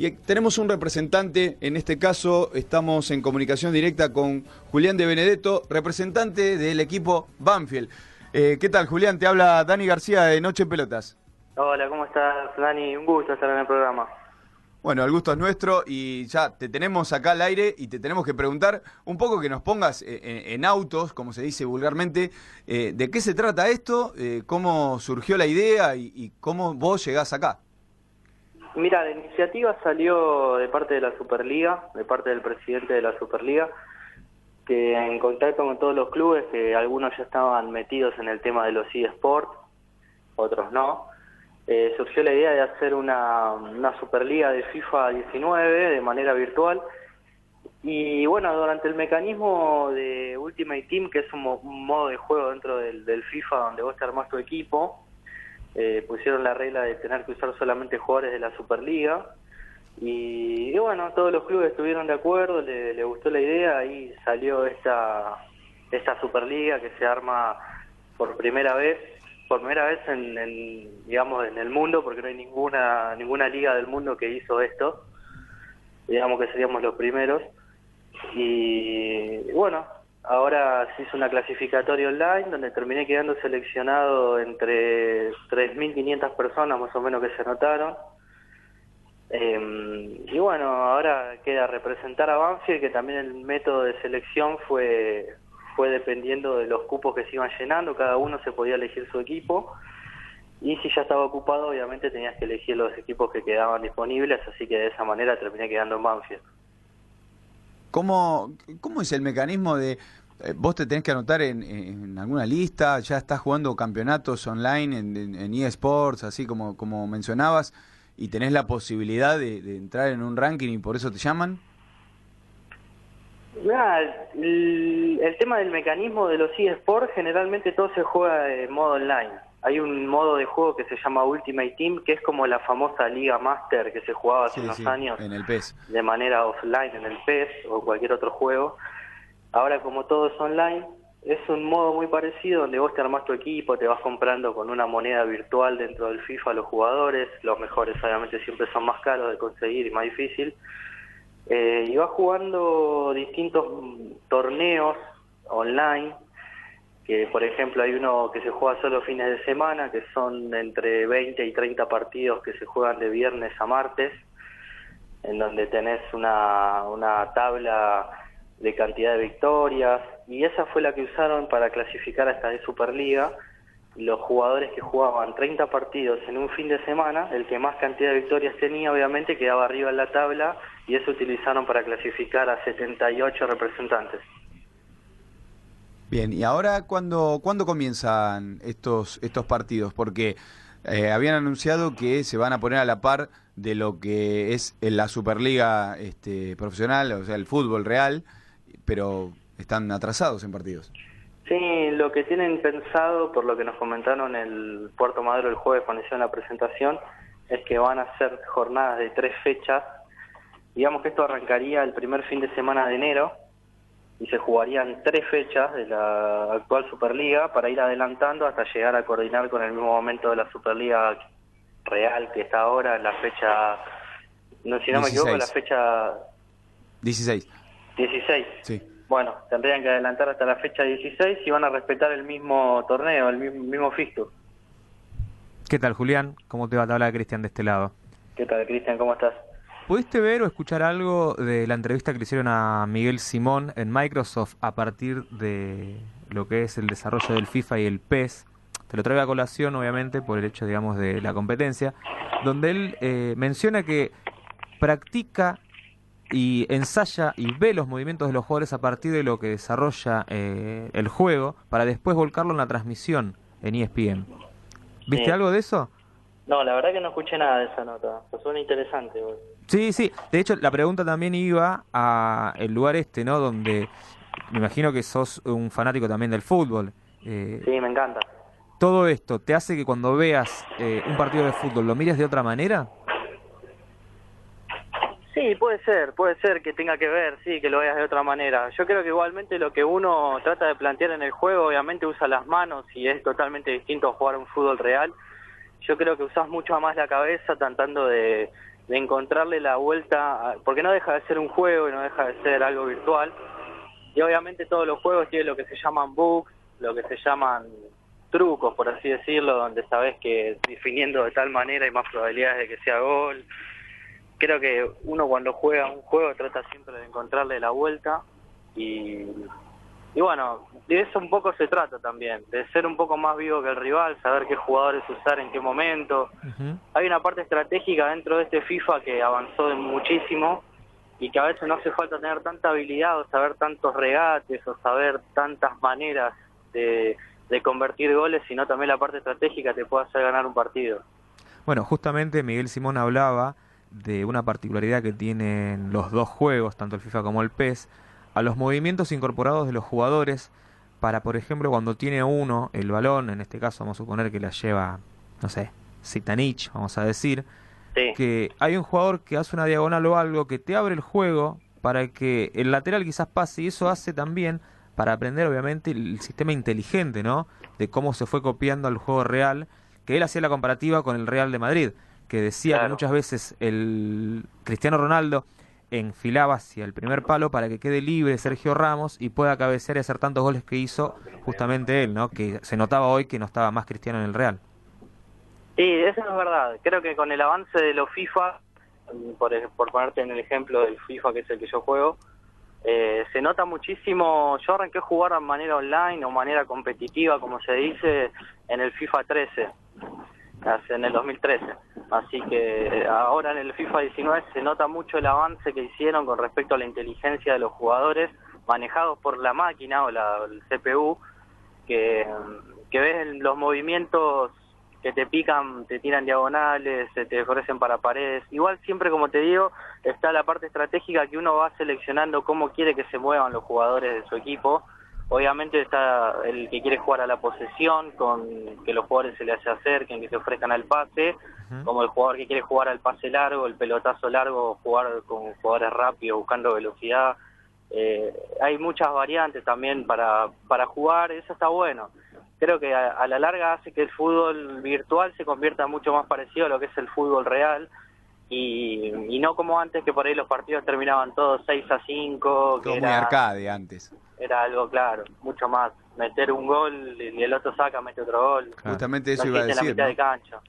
Y tenemos un representante, en este caso estamos en comunicación directa con Julián de Benedetto, representante del equipo Banfield. Eh, ¿Qué tal, Julián? Te habla Dani García de Noche en Pelotas. Hola, ¿cómo estás, Dani? Un gusto estar en el programa. Bueno, el gusto es nuestro y ya te tenemos acá al aire y te tenemos que preguntar un poco que nos pongas eh, en, autos, como se dice vulgarmente, eh, de qué se trata esto, eh, cómo surgió la idea y, cómo vos llegás acá. Mira, la iniciativa salió de parte de la Superliga, de parte del presidente de la Superliga, que en contacto con todos los clubes, que algunos ya estaban metidos en el tema de los eSports, otros no, eh, surgió la idea de hacer una, una Superliga de FIFA 19 de manera virtual. Y bueno, durante el mecanismo de Ultimate Team, que es un, modo de juego dentro del, FIFA donde vos te armás tu equipo, eh, pusieron la regla de tener que usar solamente jugadores de la Superliga. Y, bueno, todos los clubes estuvieron de acuerdo, le, gustó la idea y salió esta, esta Superliga que se arma por primera vez por primera vez en, digamos en el mundo porque no hay ninguna ninguna liga del mundo que hizo esto digamos que seríamos los primeros y bueno ahora se hizo una clasificatoria online donde terminé quedando seleccionado entre 3.500 personas más o menos que se anotaron em, y bueno ahora queda representar a Banfield que también el método de selección fue fue dependiendo de los cupos que se iban llenando, cada uno se podía elegir su equipo y si ya estaba ocupado obviamente tenías que elegir los equipos que quedaban disponibles, así que de esa manera terminé quedando en Banfield. ¿Cómo, cómo es el mecanismo de... Eh, vos te tenés que anotar en, alguna lista, ya estás jugando campeonatos online en, eSports, así como, como mencionabas, y tenés la posibilidad de entrar en un ranking y por eso te llaman? el, tema del mecanismo de los eSports, generalmente todo se juega de modo online. Hay un modo de juego que se llama Ultimate Team, que es como la famosa Liga Master que se jugaba hace unos años en el PES. de manera offline en el PES o cualquier otro juego. Ahora, como todo es online, es un modo muy parecido donde vos te armás tu equipo, te vas comprando con una moneda virtual dentro del FIFA los jugadores. Los mejores, obviamente, siempre son más caros de conseguir y más difícil eh, y va jugando distintos torneos online, que por ejemplo hay uno que se juega solo fines de semana, que son entre 20 y 30 partidos que se juegan de viernes a martes, en donde tenés una, una tabla de cantidad de victorias, y esa fue la que usaron para clasificar a esta de Superliga, los jugadores que jugaban 30 partidos en un fin de semana, el que más cantidad de victorias tenía obviamente quedaba arriba en la tabla y eso utilizaron para clasificar a 78 representantes. Bien, y ahora cuándo, ¿cuándo comienzan estos, estos partidos? Porque eh, habían anunciado que se van a poner a la par de lo que es la Superliga este, profesional, o sea, el fútbol real, pero están atrasados en partidos. Sí, lo que tienen pensado, por lo que nos comentaron el Puerto Madero el jueves cuando hicieron la presentación, es que van a ser jornadas de tres fechas. Digamos que esto arrancaría el primer fin de semana de enero y se jugarían tres fechas de la actual Superliga para ir adelantando hasta llegar a coordinar con el mismo momento de la Superliga real que está ahora, en la fecha, no, si no me equivoco, la fecha... 16. 16. Sí bueno, tendrían que adelantar hasta la fecha 16 y van a respetar el mismo torneo, el mismo, mismo ¿Qué tal, Julián? ¿Cómo te va? Te habla Cristian de este lado. ¿Qué tal, Cristian? ¿Cómo estás? ¿Pudiste ver o escuchar algo de la entrevista que le hicieron a Miguel Simón en Microsoft a partir de lo que es el desarrollo del FIFA y el PES? Te lo traigo a colación, obviamente, por el hecho, digamos, de la competencia, donde él eh, menciona que practica y ensaya y ve los movimientos de los jugadores a partir de lo que desarrolla eh, el juego para después volcarlo en la transmisión en ESPN. ¿Viste algo de eso? No, la verdad que no escuché nada de esa nota. Pues suena interesante. Sí, sí. De hecho, la pregunta también iba a el lugar este, ¿no? Donde me imagino que sos un fanático también del fútbol. Eh, sí, me encanta. ¿Todo esto te hace que cuando veas eh, un partido de fútbol lo mires de otra manera? Sí, puede ser, puede ser que tenga que ver, sí, que lo veas de otra manera. Yo creo que igualmente lo que uno trata de plantear en el juego, obviamente usa las manos y es totalmente distinto a jugar un fútbol real. Yo creo que usas mucho más la cabeza tratando de, de encontrarle la vuelta, porque no deja de ser un juego y no deja de ser algo virtual. Y obviamente todos los juegos tienen lo que se llaman bugs, lo que se llaman trucos, por así decirlo, donde sabes que definiendo de tal manera hay más probabilidades de que sea gol. Creo que uno cuando juega un juego trata siempre de encontrarle la vuelta y, y bueno, de eso un poco se trata también, de ser un poco más vivo que el rival, saber qué jugadores usar en qué momento. Hay una parte estratégica dentro de este FIFA que avanzó muchísimo y que a veces no hace falta tener tanta habilidad o saber tantos regates o saber tantas maneras de de convertir goles, sino también la parte estratégica te puede hacer ganar un partido. Bueno, justamente Miguel Simón hablaba de una particularidad que tienen los dos juegos, tanto el FIFA como el PES, a los movimientos incorporados de los jugadores para, por ejemplo, cuando tiene uno el balón, en este caso vamos a suponer que la lleva, no sé, Zitanich, vamos a decir, que hay un jugador que hace una diagonal o algo que te abre el juego para que el lateral quizás pase y eso hace también para aprender obviamente el sistema inteligente, ¿no? De cómo se fue copiando al juego real, que él hacía la comparativa con el Real de Madrid, que decía que muchas veces el Cristiano Ronaldo enfilaba hacia el primer palo para que quede libre Sergio Ramos y pueda cabecear y hacer tantos goles que hizo justamente él, ¿no? Que se notaba hoy que no estaba más Cristiano en el Real. Sí, eso es verdad. Creo que con el avance de los FIFA, por, por ponerte en el ejemplo del FIFA que es el que yo juego, eh, se nota muchísimo, yo arranqué a jugar de manera online o manera competitiva, como se dice, en el FIFA 13, en el 2013. Así que ahora en el FIFA 19 se nota mucho el avance que hicieron con respecto a la inteligencia de los jugadores manejados por la máquina o la, el CPU, que, que ves los movimientos que te pican, te tiran diagonales, te ofrecen para paredes. Igual siempre, como te digo, está la parte estratégica que uno va seleccionando cómo quiere que se muevan los jugadores de su equipo. Obviamente está el que quiere jugar a la posesión, con que los jugadores se le acerquen, que se ofrezcan al pase, como el jugador que quiere jugar al pase largo, el pelotazo largo, jugar con jugadores rápidos, buscando velocidad. Eh, hay muchas variantes también para, para jugar, eso está bueno creo que a, la larga hace que el fútbol virtual se convierta mucho más parecido a lo que es el fútbol real y, no como antes que por ahí los partidos terminaban todos 6 a 5. Que era, arcade antes. Era algo claro, mucho más. Meter un gol y el otro saca, mete otro gol. Justamente eso iba a decir.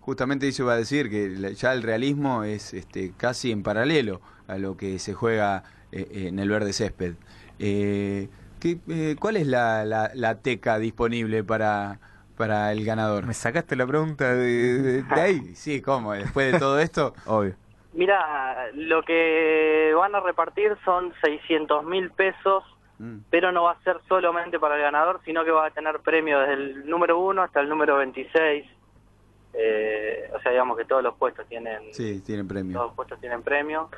Justamente eso iba a decir, que ya el realismo es este, casi en paralelo a lo que se juega eh, en el verde césped. Eh, eh, ¿Cuál es la, la, teca disponible para, para el ganador? Me sacaste la pregunta de, ahí. Sí, ¿cómo? Después de todo esto. Obvio. Mira, lo que van a repartir son 600 mil pesos, mm. pero no va a ser solamente para el ganador, sino que va a tener premio desde el número 1 hasta el número 26. Eh, o sea, digamos que todos los puestos tienen, sí, tienen premio. Todos los puestos tienen premio.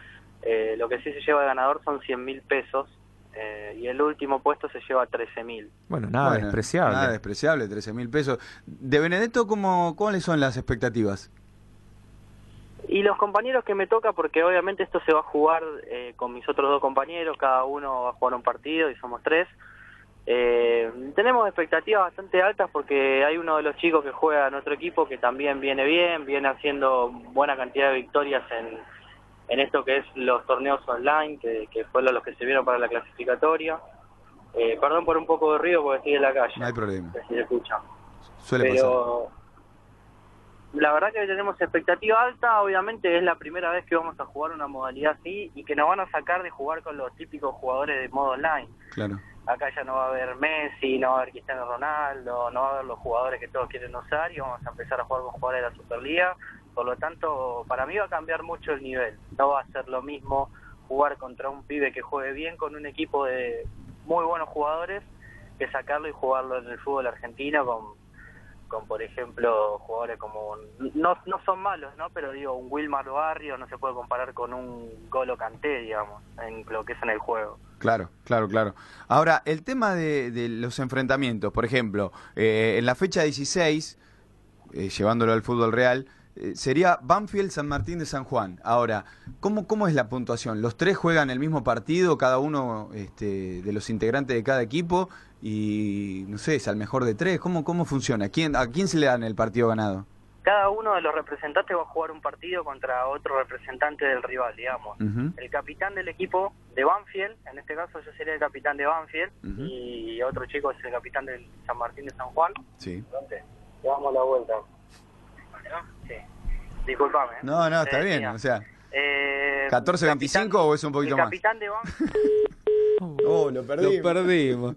Eh, lo que sí se lleva el ganador son 100 mil pesos eh, y el último puesto se lleva 13.000. Bueno, nada despreciable. Nada despreciable, 13.000 pesos. De Benedetto, ¿cómo, ¿cuáles son las expectativas? Y los compañeros que me toca, porque obviamente esto se va a jugar eh, con mis otros dos compañeros, cada uno va a jugar un partido y somos tres. Eh, tenemos expectativas bastante altas porque hay uno de los chicos que juega en nuestro equipo que también viene bien, viene haciendo buena cantidad de victorias en, en esto que es los torneos online, que, que fueron los que se vieron para la clasificatoria. Eh, perdón por un poco de ruido porque estoy en la calle. No hay problema. Si se escucha. Pero la verdad que tenemos expectativa alta, obviamente es la primera vez que vamos a jugar una modalidad así y que nos van a sacar de jugar con los típicos jugadores de modo online. Claro. Acá ya no va a haber Messi, no va a haber Cristiano Ronaldo, no va a haber los jugadores que todos quieren usar y vamos a empezar a jugar con jugadores de la Superliga por lo tanto, para mí va a cambiar mucho el nivel. No va a ser lo mismo jugar contra un pibe que juegue bien con un equipo de muy buenos jugadores que sacarlo y jugarlo en el fútbol argentino con, con por ejemplo, jugadores como... no, no son malos, ¿no? Pero digo, un Wilmar Barrio no se puede comparar con un Golo Canté, digamos, en lo que es en el juego. Claro, claro, claro. Ahora, el tema de, los enfrentamientos, por ejemplo, eh, en la fecha 16, eh, llevándolo al fútbol real, eh, sería Banfield San Martín de San Juan. Ahora, ¿cómo, ¿cómo es la puntuación? ¿Los tres juegan el mismo partido, cada uno este, de los integrantes de cada equipo? Y no sé, es al mejor de tres. ¿Cómo, cómo funciona? ¿Quién, ¿A quién se le dan el partido ganado? cada uno de los representantes va a jugar un partido contra otro representante del rival, digamos. El capitán del equipo de Banfield, en este caso yo sería el capitán de Banfield, y otro chico es el capitán del San Martín de San Juan. Sí. Le damos la vuelta. Vale, ¿no? Sí. Disculpame. ¿eh? No, no, está Te bien. O sea, eh, 14-25 o es un poquito el más. capitán de Banfield Oh, lo Lo perdimos.